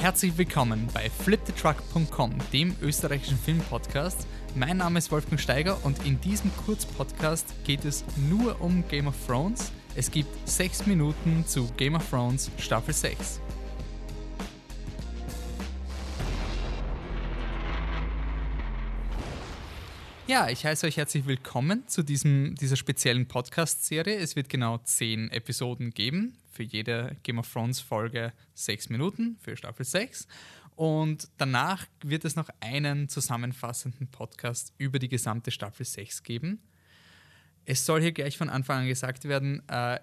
Herzlich willkommen bei flipthetruck.com, dem österreichischen Filmpodcast. Mein Name ist Wolfgang Steiger und in diesem Kurzpodcast geht es nur um Game of Thrones. Es gibt sechs Minuten zu Game of Thrones Staffel 6. Ja, ich heiße euch herzlich willkommen zu diesem, dieser speziellen Podcast-Serie. Es wird genau zehn Episoden geben. Für jede Game of Thrones-Folge sechs Minuten für Staffel 6. Und danach wird es noch einen zusammenfassenden Podcast über die gesamte Staffel 6 geben. Es soll hier gleich von Anfang an gesagt werden, äh,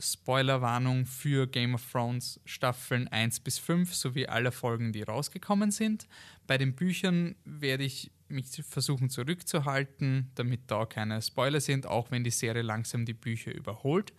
Spoilerwarnung für Game of Thrones Staffeln 1 bis 5 sowie alle Folgen, die rausgekommen sind. Bei den Büchern werde ich mich versuchen zurückzuhalten, damit da keine Spoiler sind, auch wenn die Serie langsam die Bücher überholt.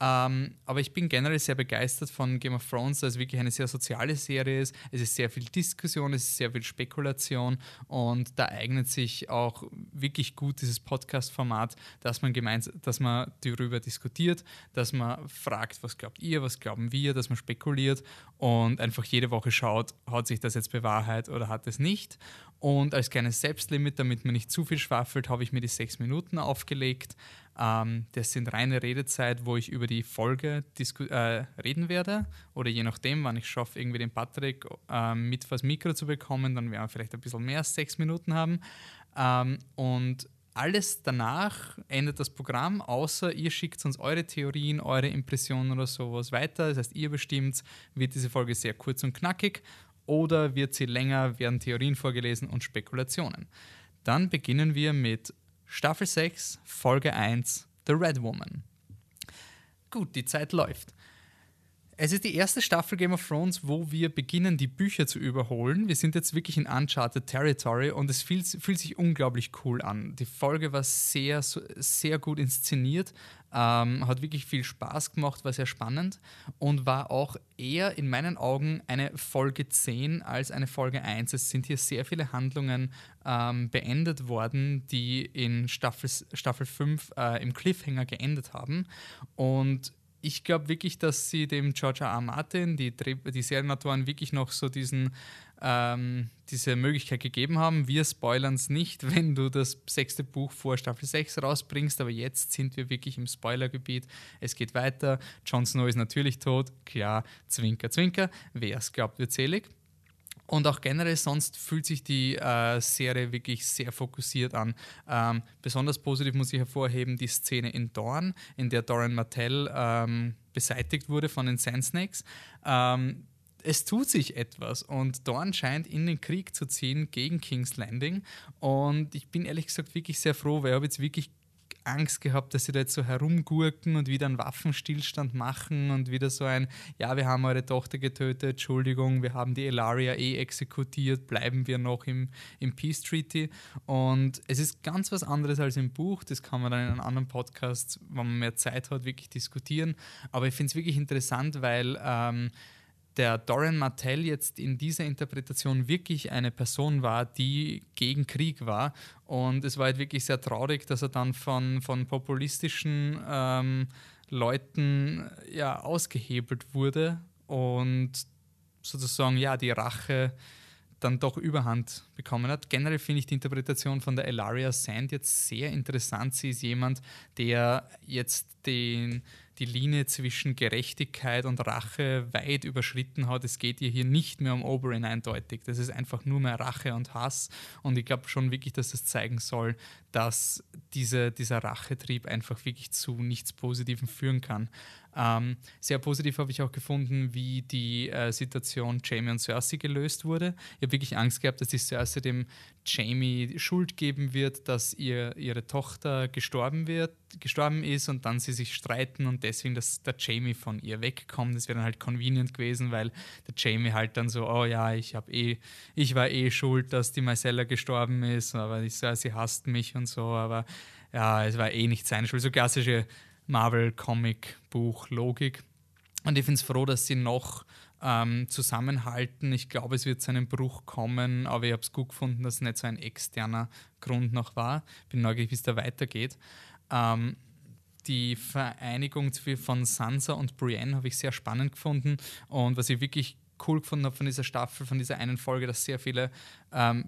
Ähm, aber ich bin generell sehr begeistert von Game of Thrones, da es wirklich eine sehr soziale Serie ist. Es ist sehr viel Diskussion, es ist sehr viel Spekulation und da eignet sich auch wirklich gut dieses Podcast-Format, dass man gemeinsam, dass man darüber diskutiert, dass man fragt, was glaubt ihr, was glauben wir, dass man spekuliert und einfach jede Woche schaut, hat sich das jetzt bewahrheit oder hat es nicht. Und als kleines Selbstlimit, damit man nicht zu viel schwafelt, habe ich mir die sechs Minuten aufgelegt. Ähm, das sind reine Redezeit, wo ich über die Folge äh, reden werde. Oder je nachdem, wann ich schaffe, irgendwie den Patrick äh, mit fürs Mikro zu bekommen, dann werden wir vielleicht ein bisschen mehr als sechs Minuten haben. Ähm, und alles danach endet das Programm, außer ihr schickt uns eure Theorien, eure Impressionen oder sowas weiter. Das heißt, ihr bestimmt, wird diese Folge sehr kurz und knackig oder wird sie länger, werden Theorien vorgelesen und Spekulationen. Dann beginnen wir mit Staffel 6, Folge 1, The Red Woman. Gut, die Zeit läuft. Es ist die erste Staffel Game of Thrones, wo wir beginnen, die Bücher zu überholen. Wir sind jetzt wirklich in Uncharted Territory und es fühlt, fühlt sich unglaublich cool an. Die Folge war sehr, sehr gut inszeniert, ähm, hat wirklich viel Spaß gemacht, war sehr spannend und war auch eher in meinen Augen eine Folge 10 als eine Folge 1. Es sind hier sehr viele Handlungen ähm, beendet worden, die in Staffel, Staffel 5 äh, im Cliffhanger geendet haben. Und ich glaube wirklich, dass sie dem George R. R. Martin, die, die Serienautoren, wirklich noch so diesen, ähm, diese Möglichkeit gegeben haben. Wir spoilern es nicht, wenn du das sechste Buch vor Staffel 6 rausbringst, aber jetzt sind wir wirklich im Spoilergebiet. Es geht weiter. Jon Snow ist natürlich tot. Klar, Zwinker, Zwinker. Wer es glaubt, wird selig. Und auch generell sonst fühlt sich die äh, Serie wirklich sehr fokussiert an. Ähm, besonders positiv muss ich hervorheben die Szene in Dorn, in der Doran Martell ähm, beseitigt wurde von den Sand Snakes. Ähm, es tut sich etwas und Dorn scheint in den Krieg zu ziehen gegen King's Landing. Und ich bin ehrlich gesagt wirklich sehr froh, weil ich habe jetzt wirklich Angst gehabt, dass sie da jetzt so herumgurken und wieder einen Waffenstillstand machen und wieder so ein, ja, wir haben eure Tochter getötet, Entschuldigung, wir haben die Elaria eh exekutiert, bleiben wir noch im, im Peace Treaty. Und es ist ganz was anderes als im Buch, das kann man dann in einem anderen Podcast, wenn man mehr Zeit hat, wirklich diskutieren. Aber ich finde es wirklich interessant, weil ähm, der Dorian Martell jetzt in dieser Interpretation wirklich eine Person war, die gegen Krieg war. Und es war halt wirklich sehr traurig, dass er dann von, von populistischen ähm, Leuten ja, ausgehebelt wurde und sozusagen ja die Rache dann doch Überhand bekommen hat. Generell finde ich die Interpretation von der Elaria Sand jetzt sehr interessant. Sie ist jemand, der jetzt den die Linie zwischen Gerechtigkeit und Rache weit überschritten hat. Es geht ihr hier nicht mehr um Oberyn eindeutig. Das ist einfach nur mehr Rache und Hass. Und ich glaube schon wirklich, dass das zeigen soll, dass diese, dieser Rachetrieb einfach wirklich zu nichts Positivem führen kann. Ähm, sehr positiv habe ich auch gefunden, wie die äh, Situation Jamie und Cersei gelöst wurde. Ich habe wirklich Angst gehabt, dass die Cersei dem Jamie Schuld geben wird, dass ihr, ihre Tochter gestorben wird, gestorben ist und dann sie sich streiten und deswegen, dass der Jamie von ihr wegkommt. Das wäre dann halt convenient gewesen, weil der Jamie halt dann so, oh ja, ich habe eh, ich war eh schuld, dass die Marcella gestorben ist, aber die Cersei hasst mich und so, aber ja, es war eh nicht seine Schuld. So klassische Marvel-Comic-Buch-Logik. Und ich finde es froh, dass sie noch ähm, zusammenhalten. Ich glaube, es wird zu einem Bruch kommen, aber ich habe es gut gefunden, dass es nicht so ein externer Grund noch war. Bin neugierig, wie es da weitergeht. Ähm, die Vereinigung von Sansa und Brienne habe ich sehr spannend gefunden. Und was ich wirklich cool gefunden habe von dieser Staffel, von dieser einen Folge, dass sehr viele ähm,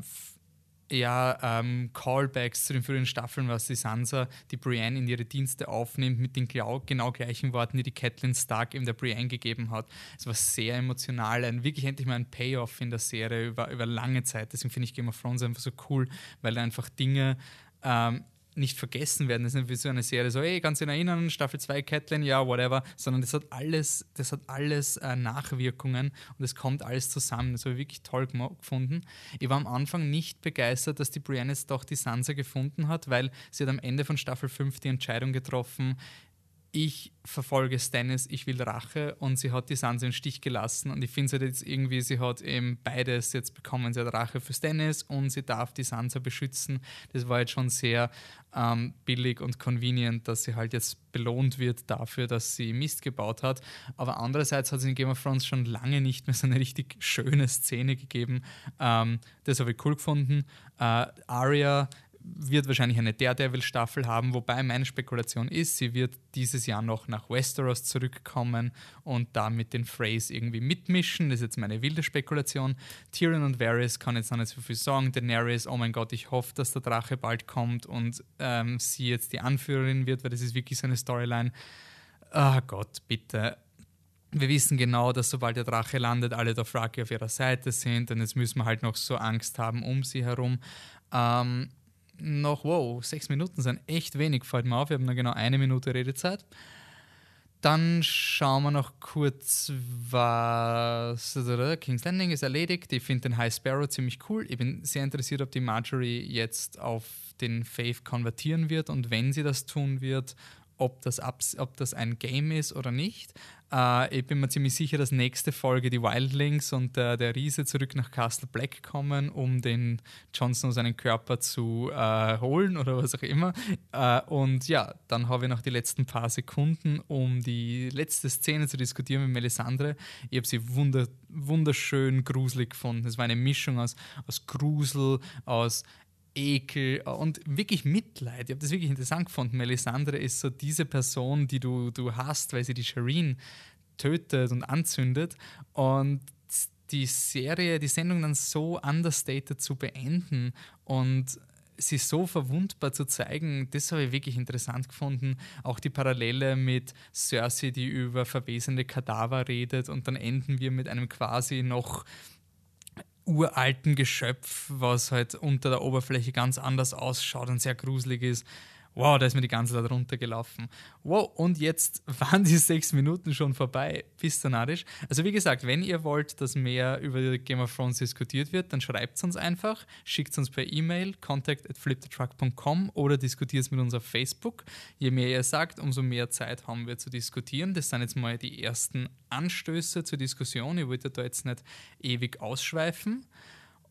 ja, ähm, Callbacks zu den früheren Staffeln, was die Sansa, die Brienne in ihre Dienste aufnimmt, mit den genau, gleichen Worten, die die Catelyn Stark in der Brienne gegeben hat. Es war sehr emotional, ein, wirklich endlich mal ein Payoff in der Serie über, über lange Zeit. Deswegen finde ich Game of Thrones einfach so cool, weil einfach Dinge ähm, nicht vergessen werden. Das ist nicht wie so eine Serie, so, hey, kannst du dich erinnern, Staffel 2 Catelyn, ja, whatever, sondern das hat alles, das hat alles äh, Nachwirkungen und es kommt alles zusammen. Das habe ich wirklich toll gefunden. Ich war am Anfang nicht begeistert, dass die Brienne jetzt doch die Sansa gefunden hat, weil sie hat am Ende von Staffel 5 die Entscheidung getroffen, ich verfolge Stannis, ich will Rache und sie hat die Sansa im Stich gelassen und ich finde halt jetzt irgendwie, sie hat eben beides jetzt bekommen. Sie hat Rache für Stannis und sie darf die Sansa beschützen. Das war jetzt schon sehr ähm, billig und convenient, dass sie halt jetzt belohnt wird dafür, dass sie Mist gebaut hat. Aber andererseits hat es in Game of Thrones schon lange nicht mehr so eine richtig schöne Szene gegeben. Ähm, das habe ich cool gefunden. Äh, Arya wird wahrscheinlich eine Daredevil-Staffel haben, wobei meine Spekulation ist, sie wird dieses Jahr noch nach Westeros zurückkommen und da mit den Freys irgendwie mitmischen. Das ist jetzt meine wilde Spekulation. Tyrion und Varys kann jetzt noch nicht so viel sagen. Daenerys, oh mein Gott, ich hoffe, dass der Drache bald kommt und ähm, sie jetzt die Anführerin wird, weil das ist wirklich so eine Storyline. Ah oh Gott, bitte. Wir wissen genau, dass sobald der Drache landet, alle Dothraki auf ihrer Seite sind und jetzt müssen wir halt noch so Angst haben um sie herum. Ähm, noch, wow, sechs Minuten sind echt wenig, fällt mir auf. Wir haben noch genau eine Minute Redezeit. Dann schauen wir noch kurz, was. King's Landing ist erledigt. Ich finde den High Sparrow ziemlich cool. Ich bin sehr interessiert, ob die Marjorie jetzt auf den Faith konvertieren wird und wenn sie das tun wird, ob das, ob das ein Game ist oder nicht. Äh, ich bin mir ziemlich sicher, dass nächste Folge die Wildlings und äh, der Riese zurück nach Castle Black kommen, um den Jon Snow seinen Körper zu äh, holen oder was auch immer. Äh, und ja, dann habe ich noch die letzten paar Sekunden, um die letzte Szene zu diskutieren mit Melisandre. Ich habe sie wunder, wunderschön gruselig gefunden. Es war eine Mischung aus, aus Grusel, aus Ekel und wirklich Mitleid. Ich habe das wirklich interessant gefunden. Melisandre ist so diese Person, die du, du hast, weil sie die Shireen tötet und anzündet. Und die Serie, die Sendung dann so understated zu beenden und sie so verwundbar zu zeigen, das habe ich wirklich interessant gefunden. Auch die Parallele mit Cersei, die über verwesende Kadaver redet und dann enden wir mit einem quasi noch uralten Geschöpf, was halt unter der Oberfläche ganz anders ausschaut und sehr gruselig ist. Wow, da ist mir die ganze Zeit runtergelaufen. Wow, und jetzt waren die sechs Minuten schon vorbei. Bist du narrisch? Also wie gesagt, wenn ihr wollt, dass mehr über Game of Thrones diskutiert wird, dann schreibt es uns einfach, schickt es uns per E-Mail, contact at fliptetruck.com oder diskutiert es mit uns auf Facebook. Je mehr ihr sagt, umso mehr Zeit haben wir zu diskutieren. Das sind jetzt mal die ersten Anstöße zur Diskussion. Ich wollte da jetzt nicht ewig ausschweifen.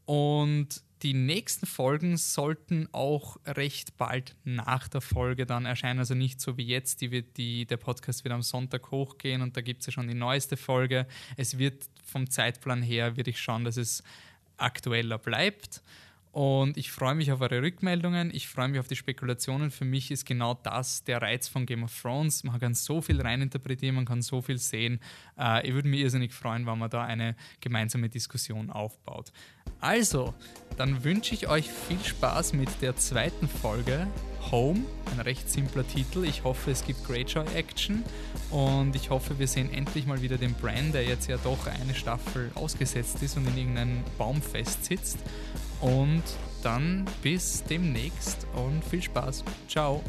Und die nächsten Folgen sollten auch recht bald nach der Folge dann erscheinen. Also nicht so wie jetzt, die wird die, der Podcast wird am Sonntag hochgehen und da gibt es ja schon die neueste Folge. Es wird vom Zeitplan her, würde ich schauen, dass es aktueller bleibt. Und ich freue mich auf eure Rückmeldungen, ich freue mich auf die Spekulationen. Für mich ist genau das der Reiz von Game of Thrones. Man kann so viel reininterpretieren, man kann so viel sehen. Äh, ich würde mich irrsinnig freuen, wenn man da eine gemeinsame Diskussion aufbaut. Also, dann wünsche ich euch viel Spaß mit der zweiten Folge Home, ein recht simpler Titel. Ich hoffe, es gibt Greyjoy Action und ich hoffe, wir sehen endlich mal wieder den Brand, der jetzt ja doch eine Staffel ausgesetzt ist und in irgendeinem Baum festsitzt. Und dann bis demnächst und viel Spaß. Ciao.